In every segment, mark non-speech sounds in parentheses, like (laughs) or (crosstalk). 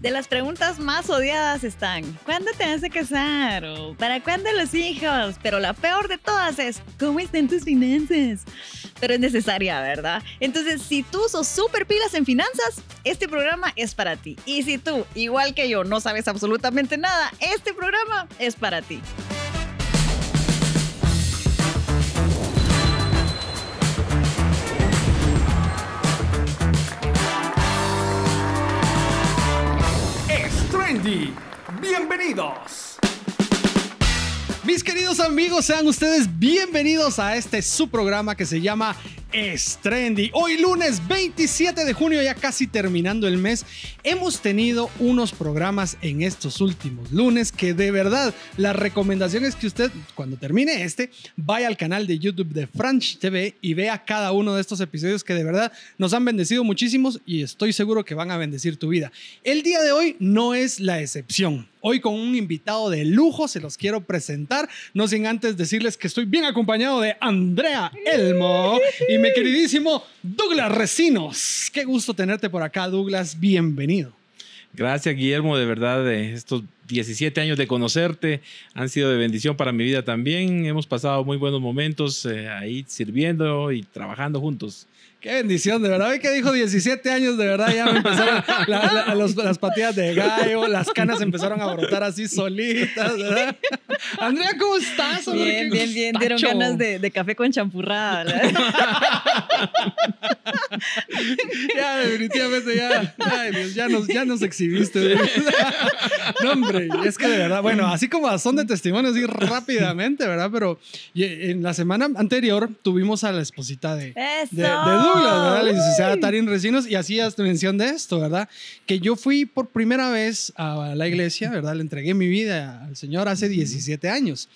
De las preguntas más odiadas están, ¿cuándo te vas a casar? ¿O ¿Para cuándo los hijos? Pero la peor de todas es, ¿cómo están tus finanzas? Pero es necesaria, ¿verdad? Entonces, si tú sos súper pilas en finanzas, este programa es para ti. Y si tú, igual que yo, no sabes absolutamente nada, este programa es para ti. Bienvenidos. Mis queridos amigos, sean ustedes bienvenidos a este su programa que se llama es Trendy. Hoy lunes 27 de junio, ya casi terminando el mes, hemos tenido unos programas en estos últimos lunes que de verdad la recomendación es que usted cuando termine este vaya al canal de YouTube de French TV y vea cada uno de estos episodios que de verdad nos han bendecido muchísimos y estoy seguro que van a bendecir tu vida. El día de hoy no es la excepción. Hoy con un invitado de lujo se los quiero presentar, no sin antes decirles que estoy bien acompañado de Andrea Elmo y mi queridísimo Douglas Recinos. Qué gusto tenerte por acá, Douglas. Bienvenido. Gracias, Guillermo, de verdad, de estos 17 años de conocerte han sido de bendición para mi vida también. Hemos pasado muy buenos momentos eh, ahí sirviendo y trabajando juntos. Qué bendición, de verdad. Ve que dijo 17 años, de verdad, ya me empezaron la- la- los- las patillas de gallo, las canas empezaron a brotar así solitas, ¿verdad? (laughs) Andrea, ¿cómo estás? hombre? Bien, bien, bien. Dieron ganas de, de café con champurrada. ¿verdad? (laughs) Ya, definitivamente, ya. Ay, Dios, ya nos, ya nos exhibiste. (laughs) No, hombre, es que de verdad, bueno, así como son de testimonios, así rápidamente, ¿verdad? Pero y en la semana anterior tuvimos a la esposita de, de, de Douglas, ¿verdad? La licenciada Tarin Recinos, y hacías mención de esto, ¿verdad? Que yo fui por primera vez a la iglesia, ¿verdad? Le entregué mi vida al Señor hace 17 años.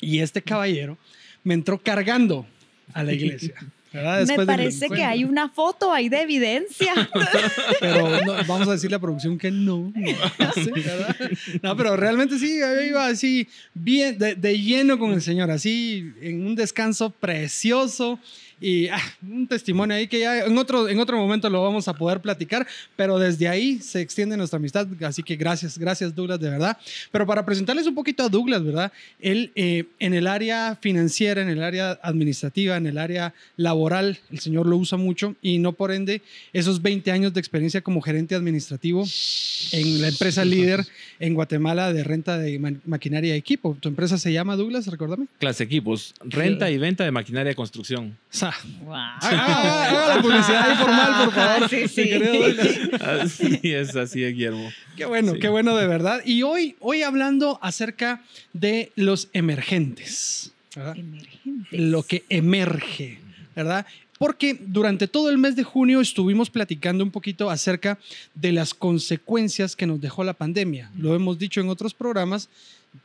Y este caballero me entró cargando a la iglesia. Me parece que hay una foto ahí de evidencia. (laughs) Pero no, vamos a decirle a producción que no. (laughs) No, pero realmente sí, yo iba así, bien, de, de lleno con el Señor, así, en un descanso precioso. Y ah, un testimonio ahí que ya en otro, en otro momento lo vamos a poder platicar, pero desde ahí se extiende nuestra amistad. Así que gracias, gracias Douglas, de verdad. Pero para presentarles un poquito a Douglas, ¿verdad? Él eh, en el área financiera, en el área administrativa, en el área laboral, el Señor lo usa mucho y no por ende esos 20 años de experiencia como gerente administrativo en la empresa líder en Guatemala de renta de ma- maquinaria y equipo. ¿Tu empresa se llama Douglas? Recuérdame. Clase equipos, renta y venta de maquinaria de construcción. O sea, Wow. haga- haga- haga la publicidad informal, por favor. Sí, sí. Así es, así es, Guillermo. Qué bueno, Sí. qué bueno de verdad. Y hoy, hoy hablando acerca de los emergentes, ¿verdad? Emergentes. lo que emerge, ¿verdad? Porque durante todo el mes de junio estuvimos platicando un poquito acerca de las consecuencias que nos dejó la pandemia. Lo hemos dicho en otros programas,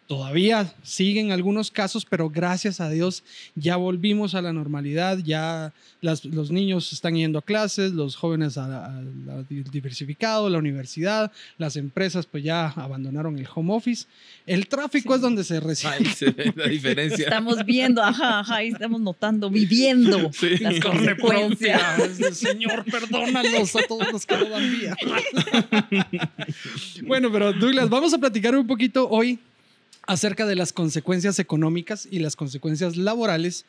todavía siguen algunos casos, pero gracias a Dios ya volvimos a la normalidad, ya las- los niños están yendo a clases, los jóvenes a, la- a la diversificado, la universidad, las empresas pues ya abandonaron el home office. El tráfico Sí. es donde se recibe. Ahí se ve la diferencia. Estamos viendo, ajá, ajá, ahí estamos notando, viviendo Sí. las carne consecuencias. Señor, perdónanos a todos los que no dan vida. (laughs) bueno, pero Douglas, vamos a platicar un poquito hoy acerca de las consecuencias económicas y las consecuencias laborales.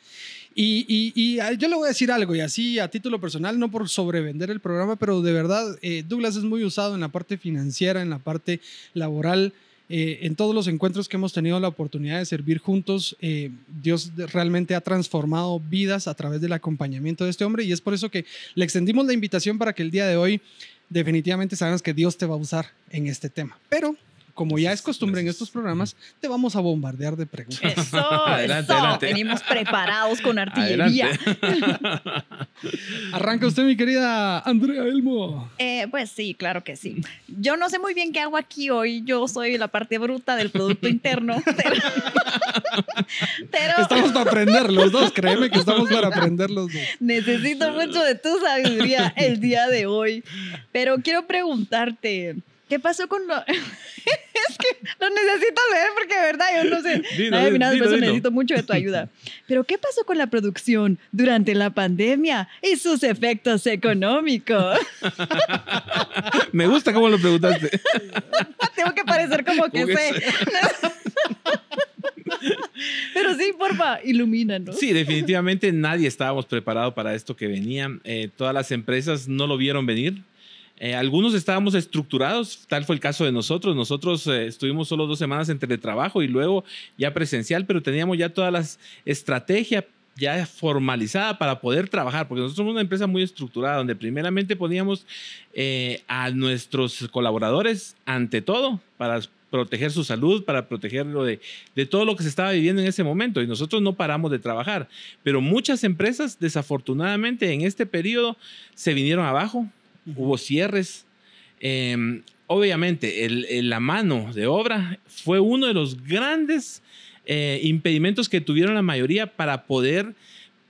Y, ah, yo le voy a decir algo, y así a título personal, no por sobrevender el programa, pero de verdad, eh, Douglas es muy usado en la parte financiera, en la parte laboral. eh, en todos los encuentros que hemos tenido la oportunidad de servir juntos, eh, Dios realmente ha transformado vidas a través del acompañamiento de este hombre y es por eso que le extendimos la invitación para que el día de hoy definitivamente sabemos que Dios te va a usar en este tema. Pero como ya es costumbre en estos programas, te vamos a bombardear de preguntas. Eso, Adelante, eso. adelante. Venimos preparados con artillería. Adelante. (laughs) Arranca usted, mi querida Andrea Elmo. Eh, pues sí, claro que sí. Yo no sé muy bien qué hago aquí hoy. Yo soy la parte bruta del Producto Interno. (laughs) Pero, pero Estamos para aprender los dos, créeme que estamos para aprender los dos. necesito mucho de tu sabiduría el día de hoy. Pero quiero preguntarte, ¿Qué pasó con lo.? (laughs) es que lo necesito leer porque de verdad yo no sé. (laughs) Dilo, Ay, mira, dilo, por eso dilo. necesito mucho de tu ayuda. (laughs) Pero ¿qué pasó con la producción durante la pandemia y sus efectos económicos? Me gusta cómo lo preguntaste. Tengo que parecer como que Como que sé. Pero sí, porfa, ilumínanos. Sí, definitivamente nadie estábamos preparados para esto que venía. Eh, todas las empresas no lo vieron venir. Eh, algunos estábamos estructurados, tal fue el caso de nosotros. Nosotros eh, estuvimos solo dos semanas en teletrabajo y luego ya presencial, pero teníamos ya todas las estrategias ya formalizada para poder trabajar, porque nosotros somos una empresa muy estructurada, donde primeramente poníamos eh, a nuestros colaboradores ante todo para proteger su salud, para protegerlo de, de todo lo que se estaba viviendo en ese momento. Y nosotros no paramos de trabajar. Pero muchas empresas, desafortunadamente, en este periodo se vinieron abajo, hubo cierres. Eh, obviamente, la mano de obra fue uno de los grandes eh, impedimentos que tuvieron la mayoría para poder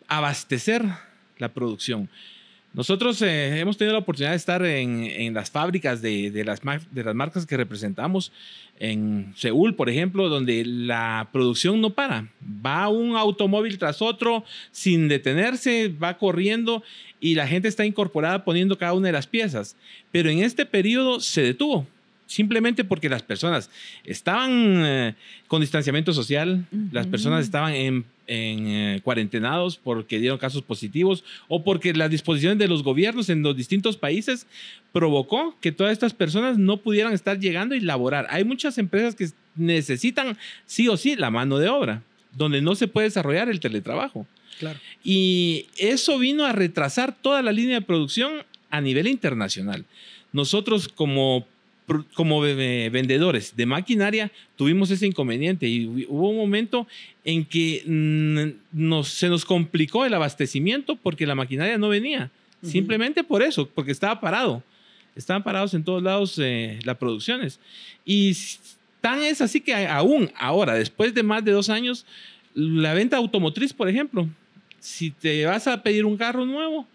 abastecer la producción. Nosotros eh, hemos tenido la oportunidad de estar en, en las fábricas de, de las, de las marcas que representamos, en Seúl, por ejemplo, donde la producción no para. Va un automóvil tras otro sin detenerse, va corriendo y la gente está incorporada poniendo cada una de las piezas. Pero en este periodo se detuvo, simplemente porque las personas estaban eh, con distanciamiento social, las Ujú. personas estaban en, en, eh, cuarentenados porque dieron casos positivos o porque las disposiciones de los gobiernos en los distintos países provocó que todas estas personas no pudieran estar llegando y laborar. Hay muchas empresas que necesitan sí o sí la mano de obra, donde no se puede desarrollar el teletrabajo. Claro. Y eso vino a retrasar toda la línea de producción a nivel internacional. Nosotros como, como vendedores de maquinaria tuvimos ese inconveniente y hu- hubo un momento en que mm, nos, se nos complicó el abastecimiento porque la maquinaria no venía. Simplemente por eso, porque estaba parado. Estaban parados en todos lados eh, las producciones. Y tan es así que aún ahora, después de más de dos años, la venta automotriz, por ejemplo, si te vas a pedir un carro nuevo,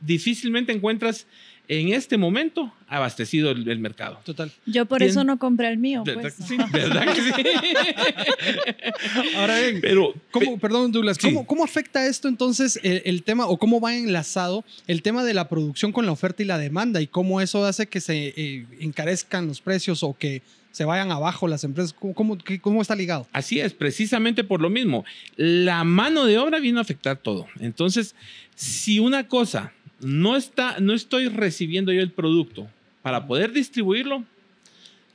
difícilmente encuentras en este momento abastecido el, el mercado. Total. Yo por Tien- eso no compré el mío. ¿Verdad Pues. que sí? ¿Verdad que sí? (laughs) Ahora bien, Pero, ¿Cómo, perdón, Douglas, Sí. ¿cómo, cómo afecta esto entonces el, el tema o cómo va enlazado el tema de la producción con la oferta y la demanda y cómo eso hace que se eh, encarezcan los precios o que se vayan abajo las empresas? ¿Cómo, cómo, qué- cómo está ligado? Así es, precisamente por lo mismo. La mano de obra vino a afectar todo. Entonces, si una cosa no está, no estoy recibiendo yo el producto para poder distribuirlo,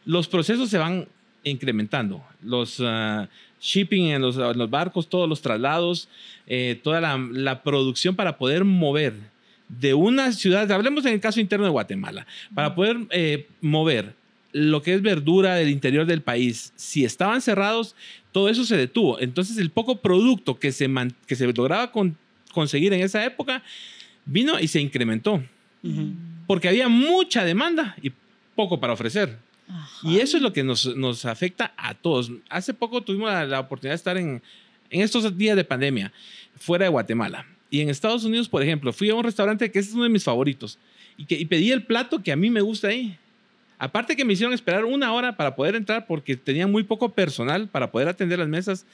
los procesos se van incrementando. Los ah, shipping en los, en los barcos, todos los traslados, eh, toda la, la producción para poder mover de una ciudad, hablemos en el caso interno de Guatemala, para poder eh, mover lo que es verdura del interior del país, si estaban cerrados, todo eso se detuvo. Entonces el poco producto que se, man- que se lograba con- conseguir en esa época vino y se incrementó, porque había mucha demanda y poco para ofrecer. Ajá. Y eso es lo que nos, nos afecta a todos. Hace poco tuvimos la, la oportunidad de estar en, en estos días de pandemia fuera de Guatemala. Y en Estados Unidos, por ejemplo, fui a un restaurante que es uno de mis favoritos y, que, y pedí el plato que a mí me gusta ahí. Aparte que me hicieron esperar una hora para poder entrar porque tenía muy poco personal para poder atender las mesas.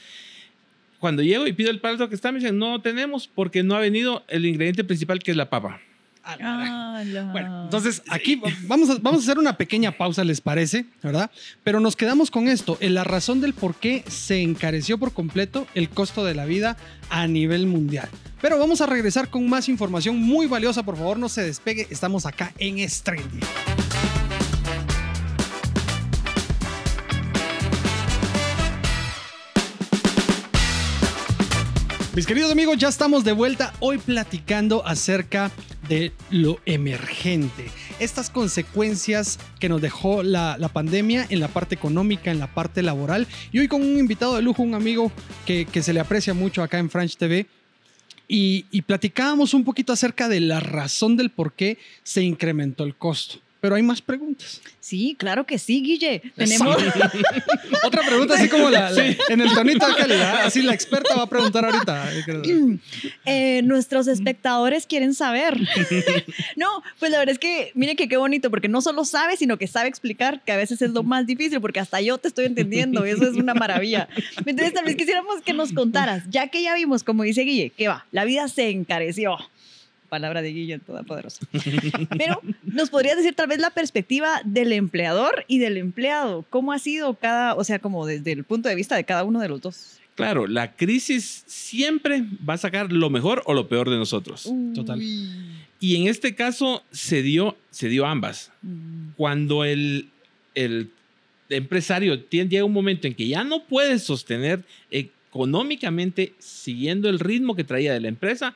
Cuando llego y pido el plato que está, me dicen, no tenemos porque no ha venido el ingrediente principal que es la papa. Ah, la- Bueno, entonces aquí vamos a, vamos a hacer una pequeña pausa, ¿les parece? ¿Verdad? Pero nos quedamos con esto, en la razón del por qué se encareció por completo el costo de la vida a nivel mundial. Pero vamos a regresar con más información muy valiosa, por favor no se despegue, estamos acá en Strendy. Mis queridos amigos, ya estamos de vuelta hoy platicando acerca de lo emergente. Estas consecuencias que nos dejó la, pandemia en la parte económica, en la parte laboral. Y hoy con un invitado de lujo, un amigo que, que se le aprecia mucho acá en French TV. Y, y platicábamos un poquito acerca de la razón del por qué se incrementó el costo. Pero Pero hay más preguntas. Sí, claro que sí, Guille. Tenemos. Otra pregunta, así como la, la- en el tonito de calidad. Así la experta va a preguntar ahorita. (clears throat) Eh, nuestros espectadores quieren saber. (laughs) no, pues la verdad es que, mire que qué bonito, porque no solo sabe, sino que sabe explicar, que a veces es lo más difícil, porque hasta yo te estoy entendiendo, eso es una maravilla. Entonces, tal vez quisiéramos que nos contaras, ya que ya vimos, como dice Guille, que va, la vida se encareció. Palabra de Guille todopoderosa. (laughs) Pero nos podrías decir tal vez la perspectiva del empleador y del empleado. ¿Cómo ha sido cada, o sea, como desde el punto de vista de cada uno de los dos? Claro, la crisis siempre va a sacar lo mejor o lo peor de nosotros. Total. Y en este caso se dio, se dio ambas. Mm. Cuando el, el empresario tiene, llega un momento en que ya no puede sostener económicamente siguiendo el ritmo que traía de la empresa,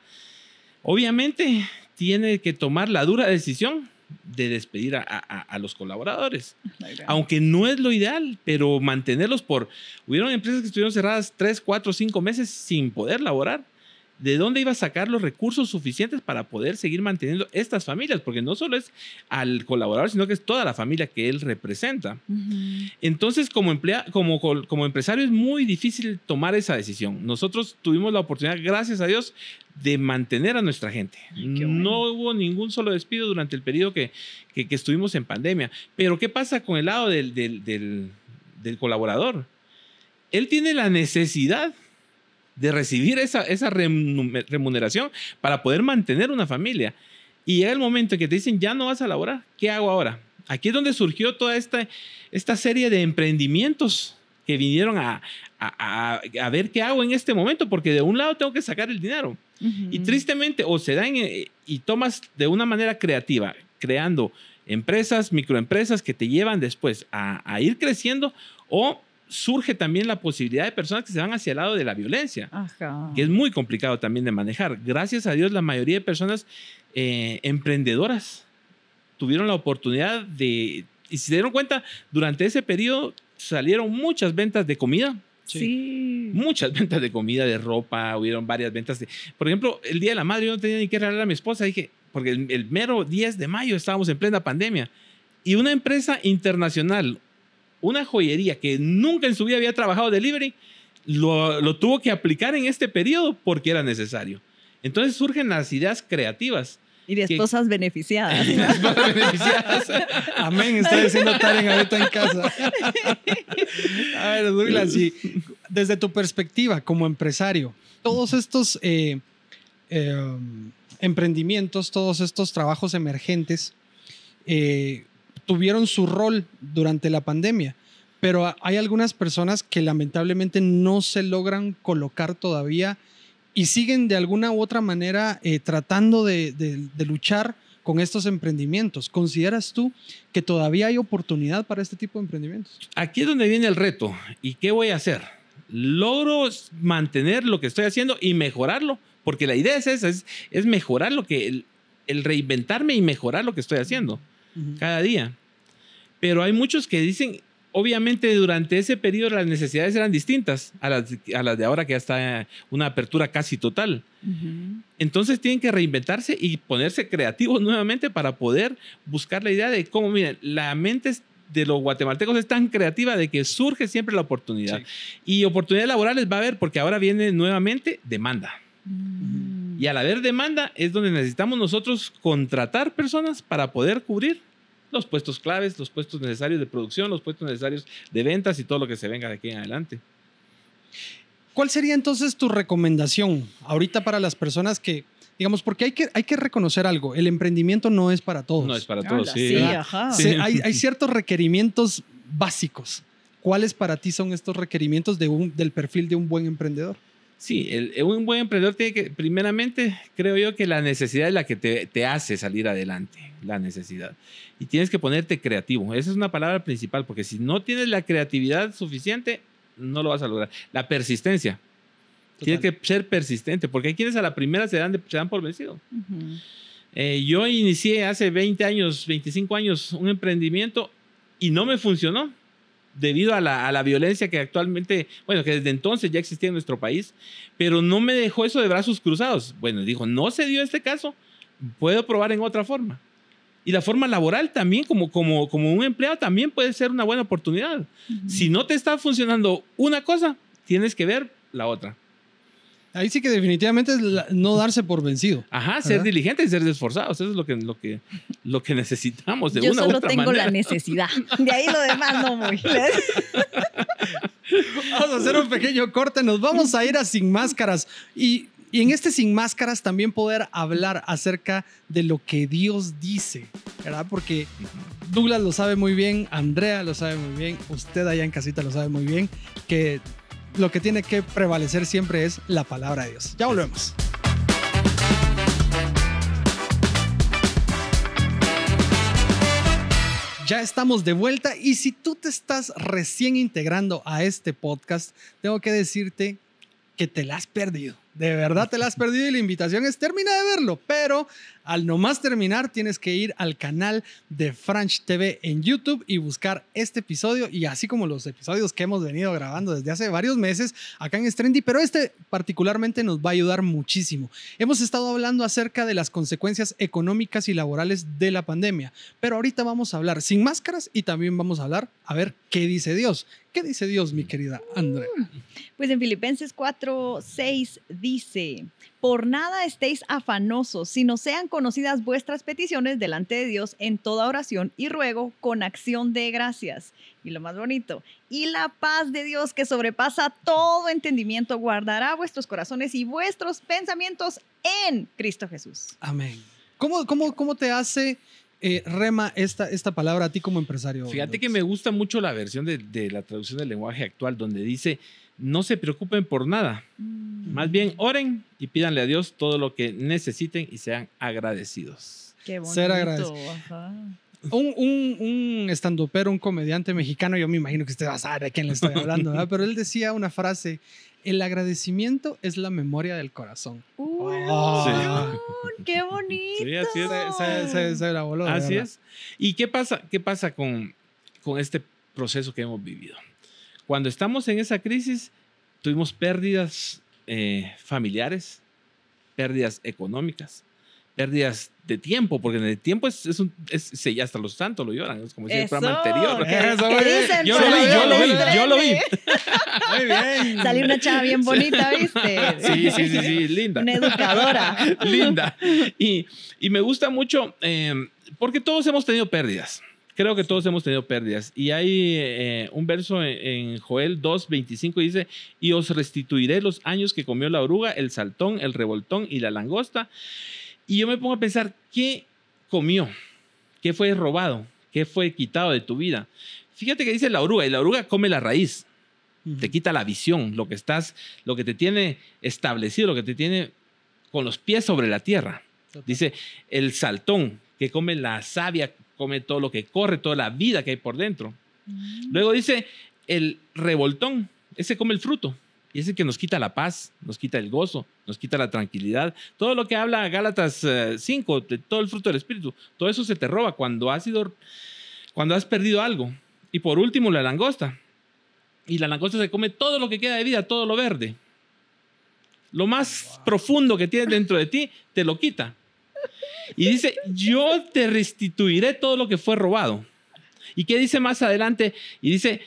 obviamente tiene que tomar la dura decisión de despedir a, a- a los colaboradores. Aunque no es lo ideal, pero mantenerlos por... Hubieron empresas que estuvieron cerradas 3, 4, 5 meses sin poder laborar. ¿De dónde iba a sacar los recursos suficientes para poder seguir manteniendo estas familias? Porque no solo es al colaborador, sino que es toda la familia que él representa. Entonces, como, emplea, como, como empresario es muy difícil tomar esa decisión. Nosotros tuvimos la oportunidad, gracias a Dios, de mantener a nuestra gente. bueno. No hubo ningún solo despido durante el periodo que, que- que estuvimos en pandemia. Pero, ¿qué pasa con el lado del, del- del- del colaborador? Él tiene la necesidad de recibir esa, esa remun- remuneración para poder mantener una familia. Y llega el momento en que te dicen, ya no vas a laborar, ¿qué hago ahora? Aquí es donde surgió toda esta, esta serie de emprendimientos que vinieron a, a- a- a ver qué hago en este momento, porque de un lado tengo que sacar el dinero. Y tristemente, o se dan eh, y tomas de una manera creativa, creando empresas, microempresas que te llevan después a, a ir creciendo, o surge también la posibilidad de personas que se van hacia el lado de la violencia Ajá. que es muy complicado también de manejar. Gracias a Dios, la mayoría de personas eh, emprendedoras tuvieron la oportunidad de, y si se dieron cuenta, durante ese periodo salieron muchas ventas de comida, Sí. muchas (laughs) ventas de comida, de ropa, hubieron varias ventas de, por ejemplo, el Día de la Madre yo no tenía ni que regalar a mi esposa, dije, porque el, el mero 10 de mayo estábamos en plena pandemia, y una empresa internacional, una joyería que nunca en su vida había trabajado delivery, lo, lo tuvo que aplicar en este periodo porque era necesario. Entonces surgen las ideas creativas. Y de que- esposas beneficiadas. (laughs) Las más beneficiadas. (laughs) Amén, está diciendo Taren ahorita en casa. (laughs) A ver, Douglas, y desde tu perspectiva como empresario, todos estos eh, eh, emprendimientos, todos estos trabajos emergentes eh, tuvieron su rol durante la pandemia, pero hay algunas personas que lamentablemente no se logran colocar todavía y siguen de alguna u otra manera eh, tratando de, luchar con estos emprendimientos. ¿Consideras tú que todavía hay oportunidad para este tipo de emprendimientos? Aquí es donde viene el reto. ¿Y qué voy a hacer? Logro mantener lo que estoy haciendo y mejorarlo, porque la idea es esa, es, mejorar lo que, el reinventarme y mejorar lo que estoy haciendo cada día. Pero hay muchos que dicen, obviamente durante ese periodo las necesidades eran distintas a las, a las de ahora que ya está una apertura casi total. Entonces tienen que reinventarse y ponerse creativos (laughs) nuevamente para poder buscar la idea de cómo, miren, la mente de los guatemaltecos es tan creativa de que surge siempre la oportunidad. Y oportunidades laborales va a haber porque ahora viene nuevamente demanda. Mm. Y al haber demanda es donde necesitamos nosotros contratar personas para poder cubrir los puestos claves, los puestos necesarios de producción, los puestos necesarios de ventas y todo lo que se venga de aquí en adelante. ¿Cuál sería entonces tu recomendación ahorita para las personas que, digamos, porque hay que, hay que reconocer algo, el emprendimiento no es para todos. No es para Hola, todos, sí. sí, ¿verdad? ajá. Sí. Hay, hay ciertos requerimientos básicos. ¿Cuáles para ti son estos requerimientos de un, del perfil de un buen emprendedor? Sí, el- un buen emprendedor tiene que, primeramente, creo yo que la necesidad es la que te, te hace salir adelante, la necesidad. Y tienes que ponerte creativo. Esa es una palabra principal, porque si no tienes la creatividad suficiente, no lo vas a lograr. La persistencia. Tienes que ser persistente, porque hay quienes a la primera se dan, de- se dan por vencido. Eh, yo inicié hace 20 años, 25 años, un emprendimiento y no me funcionó debido a la, a la violencia que actualmente, bueno, que desde entonces ya existía en nuestro país, pero no me dejó eso de brazos cruzados. Bueno, dijo, no se dio este caso, puedo probar en otra forma. Y la forma laboral también, como, como, como un empleado, también puede ser una buena oportunidad. Si no te está funcionando una cosa, tienes que ver la otra. Ahí sí que definitivamente es la- no darse por vencido. Ajá, ser ¿Verdad? diligentes y ser esforzados. Eso es lo que, lo que, lo que (laughs) necesitamos de Yo una u solo otra tengo manera. la necesidad. De ahí lo demás no muy. (laughs) Vamos a hacer un pequeño corte, nos vamos a ir a Sin Máscaras y, y en este Sin Máscaras también poder hablar acerca de lo que Dios dice, ¿verdad? Porque Douglas lo sabe muy bien, Andrea lo sabe muy bien, usted allá en casita lo sabe muy bien, que lo que tiene que prevalecer siempre es la palabra de Dios. Ya volvemos. Ya estamos de vuelta y si tú te estás recién integrando a este podcast, tengo que decirte que te la has perdido. De verdad te la has perdido y la invitación es termina de verlo, pero al nomás terminar tienes que ir al canal de Franch TV en YouTube y buscar este episodio y así como los episodios que hemos venido grabando desde hace varios meses acá en Strendy, pero este particularmente nos va a ayudar muchísimo. Hemos estado hablando acerca de las consecuencias económicas y laborales de la pandemia, pero ahorita vamos a hablar sin máscaras y también vamos a hablar a ver qué dice Dios. ¿Qué dice Dios, mi querida Andrea? Pues en Filipenses 4, 6 dice, por nada estéis afanosos, sino sean conocidas vuestras peticiones delante de Dios en toda oración y ruego con acción de gracias. Y lo más bonito, y la paz de Dios que sobrepasa todo entendimiento guardará vuestros corazones y vuestros pensamientos en Cristo Jesús. Amén. ¿Cómo, cómo, cómo te hace eh, rema esta, esta palabra a ti como empresario? Fíjate que me gusta mucho la versión de, de la traducción del lenguaje actual, donde dice, no se preocupen por nada, más bien oren y pídanle a Dios todo lo que necesiten y sean agradecidos. Qué bonito. Ser agradecido. ajá. Un, un, un estandopero, un comediante mexicano, yo me imagino que usted va a saber de quién le estoy hablando, ¿verdad? pero él decía una frase, el agradecimiento es la memoria del corazón. Uy, Ah. (laughs) ¡Qué bonito! Sí, así es. Se, se- se- se la voló. de Así es. ¿Y qué pasa, qué pasa con, con este proceso que hemos vivido? Cuando estamos en esa crisis, tuvimos pérdidas eh, familiares, pérdidas económicas, pérdidas de tiempo, porque en el tiempo es, es un, es, hasta los santos lo lloran, es como decía el programa anterior. ¿qué- (laughs) Eso, qué muy bien. dicen Yo lo vi, yo lo vi, yo lo vi. (laughs) Muy bien. Salió una chava bien bonita, ¿viste? Sí, sí, sí, sí, linda. Una educadora. (laughs) linda. Y, y me gusta mucho eh, porque todos hemos tenido pérdidas. Creo que todos hemos tenido pérdidas. Y hay eh, un verso en, en Joel 2, 25 dice, y os restituiré los años que comió la oruga, el saltón, el revoltón y la langosta. Y yo me pongo a pensar, ¿qué comió? ¿Qué fue robado? ¿Qué fue quitado de tu vida? Fíjate que dice la oruga, y la oruga come la raíz te quita la visión, lo que estás, lo que te tiene establecido, lo que te tiene con los pies sobre la tierra. Dice el saltón que come la savia, come todo lo que corre, toda la vida que hay por dentro. Luego dice el revoltón, ese come el fruto. Y es el que nos quita la paz, nos quita el gozo, nos quita la tranquilidad. Todo lo que habla Gálatas eh, 5, de todo el fruto del Espíritu, todo eso se te roba cuando has sido, cuando has perdido algo. Y por último, la langosta. Y la langosta se come todo lo que queda de vida, todo lo verde. Lo más profundo que tienes dentro de ti, te lo quita. Y dice, yo te restituiré todo lo que fue robado. ¿Y qué dice más adelante? Y dice,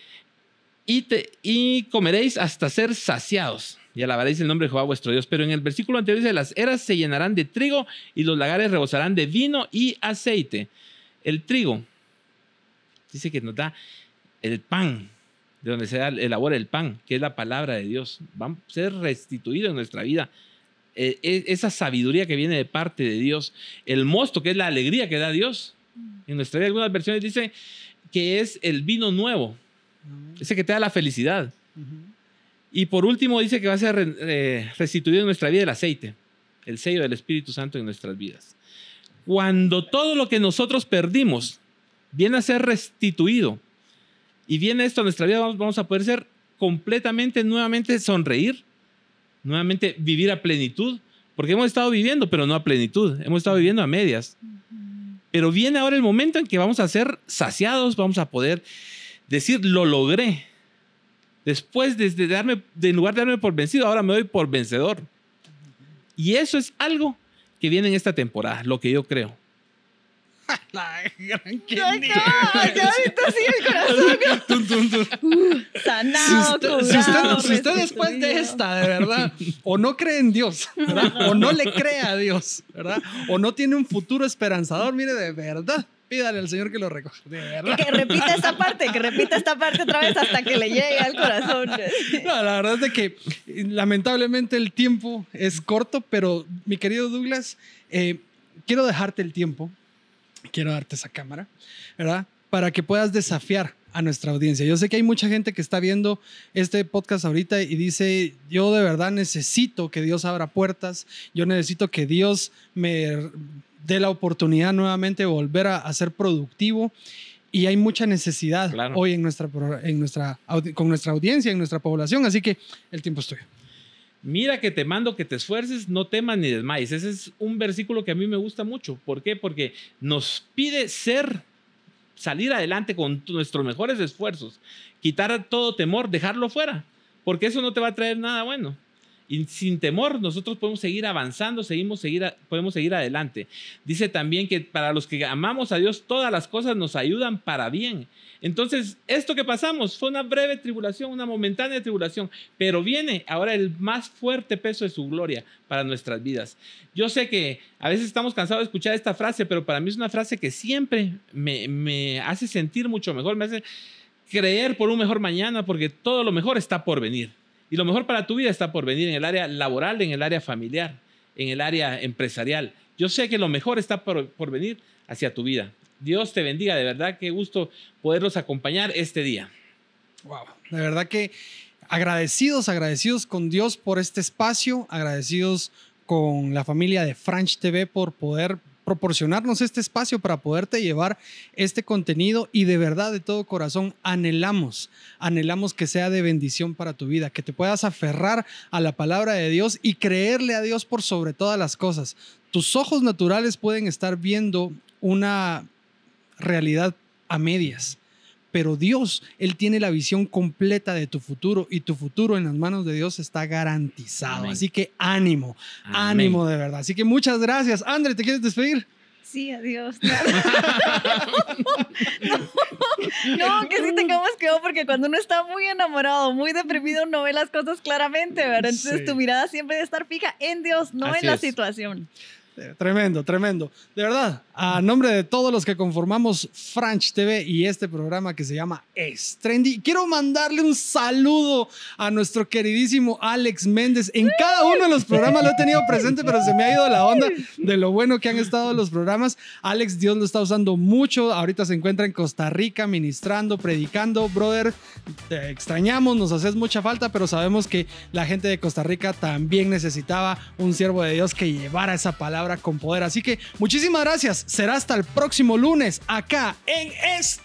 y, comeréis hasta ser saciados. Y alabaréis el nombre de Jehová vuestro Dios. Pero en el versículo anterior dice, las eras se llenarán de trigo y los lagares rebosarán de vino y aceite. El trigo, dice que nos da el pan, de donde se elabora el pan, que es la palabra de Dios. Va a ser restituido en nuestra vida. Eh, e- esa sabiduría que viene de parte de Dios. El mosto, que es la alegría que da Dios. En nuestra vida, algunas versiones dice que es el vino nuevo, ese que te da la felicidad. Y por último dice que va a ser eh, restituido en nuestra vida el aceite, el sello del Espíritu Santo en nuestras vidas. Cuando todo lo que nosotros perdimos viene a ser restituido y viene esto a nuestra vida, vamos, vamos a poder ser completamente, nuevamente sonreír, nuevamente vivir a plenitud, porque hemos estado viviendo, pero no a plenitud, hemos estado viviendo a medias. Pero viene ahora el momento en que vamos a ser saciados, vamos a poder decir, lo logré. Después de, de darme, de, en lugar de darme por vencido, ahora me doy por vencedor. Y eso es algo que viene en esta temporada, lo que yo creo. La gran Ya, Kenny. acá, ya ahorita sí el corazón. (laughs) Uh, sanado, Si usted, si usted- curado, si usted después de esta, de verdad, o no cree en Dios, ¿verdad? o no le cree a Dios, ¿verdad? o no tiene un futuro esperanzador, mire, de verdad, pídale al Señor que lo recoja. Que repita esta parte, que repita esta parte otra vez hasta que le llegue al corazón. (laughs) No, la verdad es de que lamentablemente el tiempo es corto, pero mi querido Douglas, eh, quiero dejarte el tiempo, quiero darte esa cámara, ¿verdad? Para que puedas desafiar a nuestra audiencia. Yo sé que hay mucha gente que está viendo este podcast ahorita y dice, yo de verdad necesito que Dios abra puertas, yo necesito que Dios me dé la oportunidad nuevamente de volver a, a ser productivo. Y hay mucha necesidad Claro. hoy en nuestra, en nuestra, con nuestra audiencia, en nuestra población. Así que el tiempo es tuyo. Mira que te mando que te esfuerces, no temas ni desmayes. Ese es un versículo que a mí me gusta mucho. ¿Por qué? Porque nos pide ser, salir adelante con nuestros mejores esfuerzos, quitar todo temor, dejarlo fuera, porque eso no te va a traer nada bueno. Y sin temor, nosotros podemos seguir avanzando, seguimos seguir, podemos seguir adelante. Dice también que para los que amamos a Dios, todas las cosas nos ayudan para bien. Entonces, esto que pasamos fue una breve tribulación, una momentánea tribulación, pero viene ahora el más fuerte peso de su gloria para nuestras vidas. Yo sé que a veces estamos cansados de escuchar esta frase, pero para mí es una frase que siempre me, me hace sentir mucho mejor, me hace creer por un mejor mañana, porque todo lo mejor está por venir. Y lo mejor para tu vida está por venir en el área laboral, en el área familiar, en el área empresarial. Yo sé que lo mejor está por, por venir hacia tu vida. Dios te bendiga, de verdad, qué gusto poderlos acompañar este día. Wow. De verdad que agradecidos, agradecidos con Dios por este espacio, agradecidos con la familia de Franch TV por poder proporcionarnos este espacio para poderte llevar este contenido y de verdad de todo corazón anhelamos, anhelamos que sea de bendición para tu vida, que te puedas aferrar a la palabra de Dios y creerle a Dios por sobre todas las cosas. Tus ojos naturales pueden estar viendo una realidad a medias, pero Dios, Él tiene la visión completa de tu futuro y tu futuro en las manos de Dios está garantizado. Amén. Así que ánimo, Amén. ánimo de verdad. Así que muchas gracias. André, ¿te quieres despedir? Sí, adiós. (laughs) No, no, que sí tengamos cuidado porque cuando uno está muy enamorado, muy deprimido, no ve las cosas claramente, ¿verdad? Entonces Sí. tu mirada siempre debe estar fija en Dios, no Así en la es. situación. Tremendo, tremendo. De verdad, a nombre de todos los que conformamos Franch TV y este programa que se llama Es Trendy, quiero mandarle un saludo a nuestro queridísimo Alex Méndez. En cada uno de los programas lo he tenido presente, pero se me ha ido la onda de lo bueno que han estado los programas. Alex, Dios lo está usando mucho. Ahorita se encuentra en Costa Rica ministrando, predicando. Brother, te extrañamos, nos haces mucha falta, pero sabemos que la gente de Costa Rica también necesitaba un siervo de Dios que llevara esa palabra con poder. Así que muchísimas gracias. Será hasta el próximo lunes acá en Es.